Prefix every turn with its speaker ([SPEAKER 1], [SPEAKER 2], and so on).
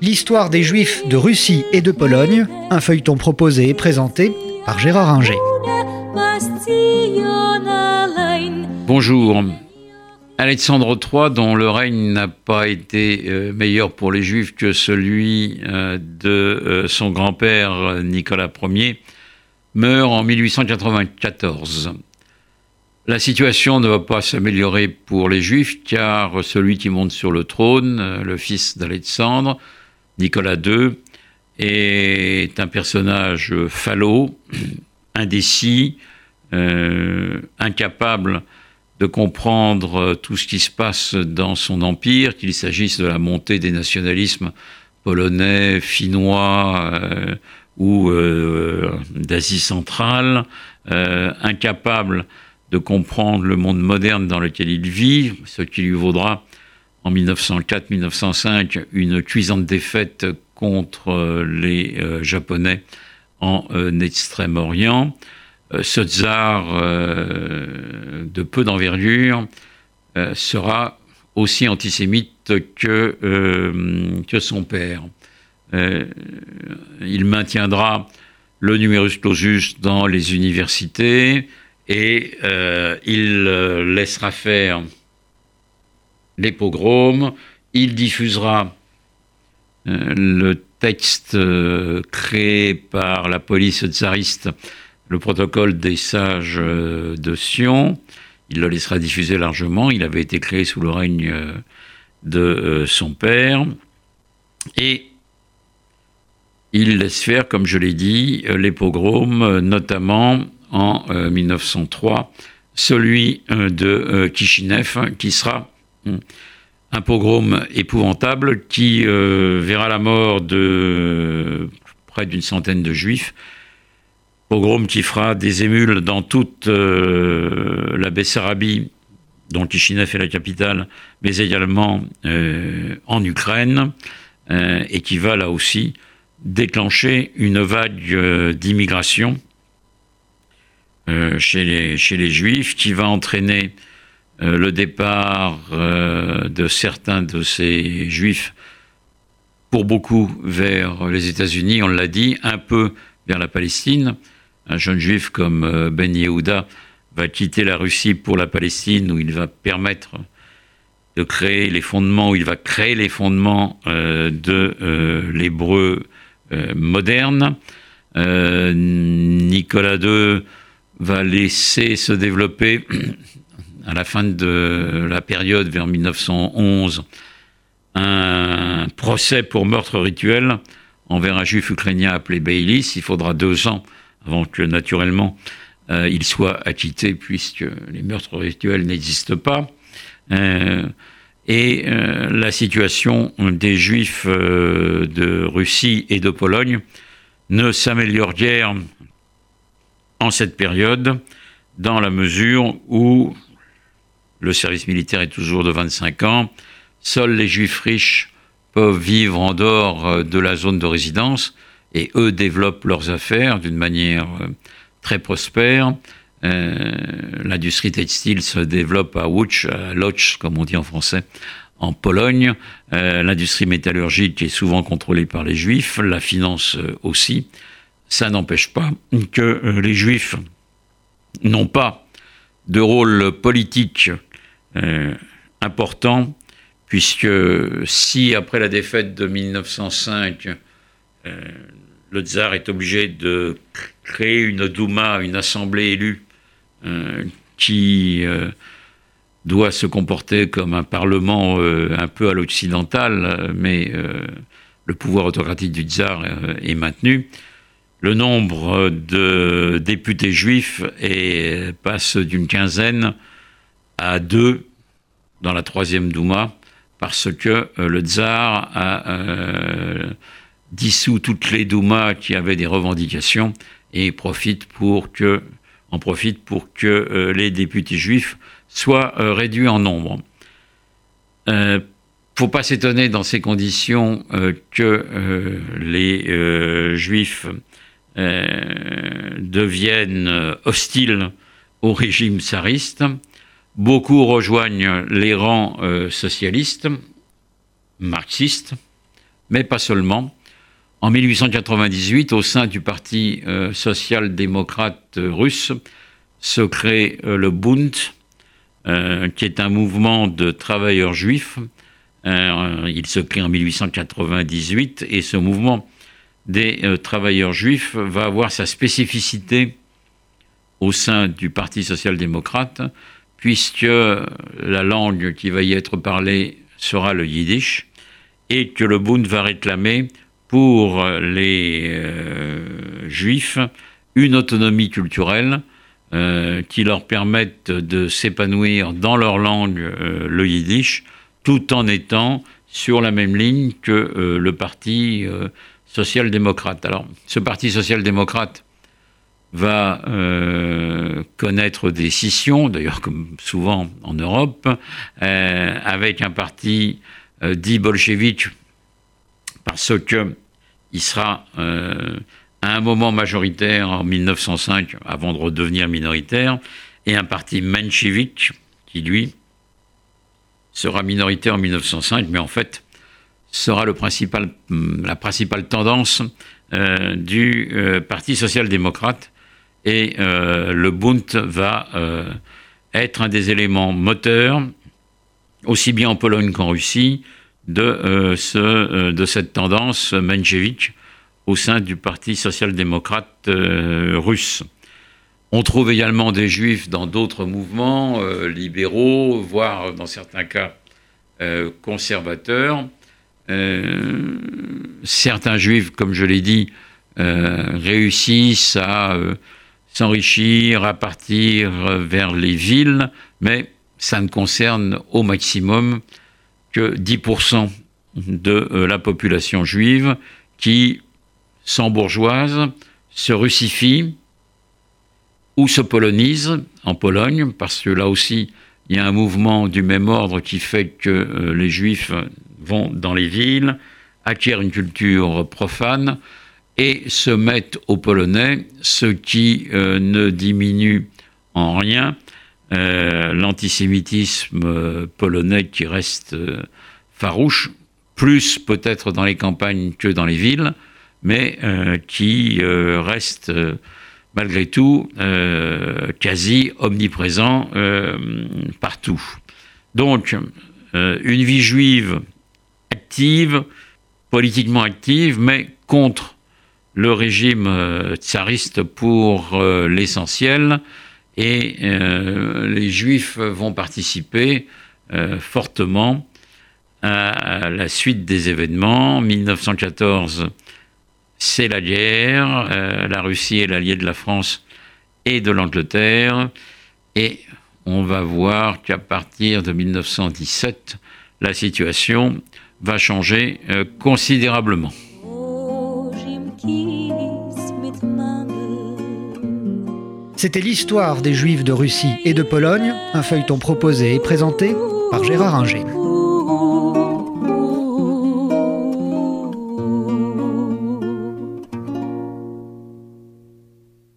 [SPEAKER 1] L'histoire des Juifs de Russie et de Pologne, un feuilleton proposé et présenté par Gérard Inger.
[SPEAKER 2] Bonjour. Alexandre III, dont le règne n'a pas été euh, meilleur pour les Juifs que celui euh, de euh, son grand-père Nicolas Ier, meurt en 1894. La situation ne va pas s'améliorer pour les Juifs car celui qui monte sur le trône, le fils d'Alexandre, Nicolas II, est un personnage falot, indécis, incapable de comprendre tout ce qui se passe dans son empire, qu'il s'agisse de la montée des nationalismes polonais, finnois euh, ou euh, d'Asie centrale, euh, incapable de comprendre le monde moderne dans lequel il vit, ce qui lui vaudra en 1904-1905 une cuisante défaite contre les Japonais en Extrême-Orient. Euh, ce tsar euh, de peu d'envergure euh, sera aussi antisémite que, que son père. il maintiendra le numerus clausus dans les universités et il laissera faire les pogroms, il diffusera le texte créé par la police tsariste le protocole des sages euh, de Sion. Il le laissera diffuser largement. Il avait été créé sous le règne euh, de euh, son père. Et il laisse faire, comme je l'ai dit, les pogroms, notamment en 1903, celui de Kishinev, qui sera hmm, un pogrom épouvantable qui verra la mort de près d'une centaine de juifs. Pogrom qui fera des émules dans toute euh, la Bessarabie, dont Kishinev est la capitale, mais également euh, en Ukraine, euh, et qui va là aussi déclencher une vague d'immigration chez, les, chez les Juifs, qui va entraîner le départ de certains de ces Juifs, pour beaucoup vers les États-Unis, on l'a dit, un peu vers la Palestine, un jeune juif comme euh, Ben Yehuda va quitter la Russie pour la Palestine, où il va permettre de créer les fondements, où il va créer les fondements euh, de euh, l'hébreu moderne. Nicolas II va laisser se développer à la fin de la période vers 1911 un procès pour meurtre rituel envers un juif ukrainien appelé Beilis. Il faudra deux ans avant que naturellement euh, il soit acquitté, puisque les meurtres rituels n'existent pas. Euh, et euh, la situation des Juifs de Russie et de Pologne ne s'améliore guère en cette période, dans la mesure où le service militaire est toujours de 25 ans, seuls les Juifs riches peuvent vivre en dehors de la zone de résidence, et eux développent leurs affaires d'une manière euh, très prospère. Euh, l'industrie textile se développe à Łódź, à Lodz, comme on dit en français, en Pologne. Euh, l'industrie métallurgique est souvent contrôlée par les juifs, la finance aussi. Ça n'empêche pas que les juifs n'ont pas de rôle politique important, puisque si après la défaite de 1905, le tsar est obligé de créer une Douma, une assemblée élue, euh, qui euh, doit se comporter comme un parlement euh, un peu à l'occidental, mais le pouvoir autocratique du tsar est maintenu. Le nombre de députés juifs passe d'une quinzaine à deux dans la troisième Douma, parce que le tsar a dissout toutes les doumas qui avaient des revendications et en profite pour que euh, les députés juifs soient euh, réduits en nombre. Il euh, ne faut pas s'étonner dans ces conditions que les juifs deviennent hostiles au régime tsariste. Beaucoup rejoignent les rangs socialistes marxiste, mais pas seulement. En 1898, au sein du Parti euh, social-démocrate russe, se crée euh, le Bund, euh, qui est un mouvement de travailleurs juifs. il se crée en 1898 et ce mouvement des travailleurs juifs va avoir sa spécificité au sein du Parti social-démocrate, puisque la langue qui va y être parlée sera le yiddish, et que le Bund va réclamer pour les euh, juifs une autonomie culturelle euh, qui leur permette de s'épanouir dans leur langue, euh, le yiddish, tout en étant sur la même ligne que le Parti social-démocrate. Alors, ce Parti social-démocrate va connaître des scissions, d'ailleurs comme souvent en Europe, avec un parti dit bolchevique parce que il sera euh, à un moment majoritaire en 1905 avant de redevenir minoritaire, et un parti menchevique qui, lui, sera minoritaire en 1905, mais en fait sera principal, mm, la principale tendance euh, du euh, Parti social-démocrate. Et le Bund va être un des éléments moteurs, aussi bien en Pologne qu'en Russie, de, euh, euh, de cette tendance menchevique au sein du Parti social-démocrate euh, russe. On trouve également des juifs dans d'autres mouvements libéraux, voire dans certains cas conservateurs. Certains juifs, comme je l'ai dit, réussissent à s'enrichir, à partir vers les villes, mais ça ne concerne au maximum que 10% de euh, la population juive qui s'embourgeoise, se russifie ou se polonise en Pologne, parce que là aussi, il y a un mouvement du même ordre qui fait que euh, les juifs vont dans les villes, acquièrent une culture profane et se mettent au polonais, ce qui euh, ne diminue en rien euh, l'antisémitisme euh, polonais qui reste farouche, plus peut-être dans les campagnes que dans les villes, mais qui reste malgré tout quasi omniprésent partout. Donc, une vie juive active, politiquement active, mais contre le régime tsariste pour l'essentiel, et euh, les Juifs vont participer euh, fortement à, la suite des événements. 1914, c'est la guerre. Euh, la Russie est l'allié de la France et de l'Angleterre. Et on va voir qu'à partir de 1917, la situation va changer considérablement.
[SPEAKER 1] C'était l'histoire des Juifs de Russie et de Pologne, un feuilleton proposé et présenté par Gérard Inger.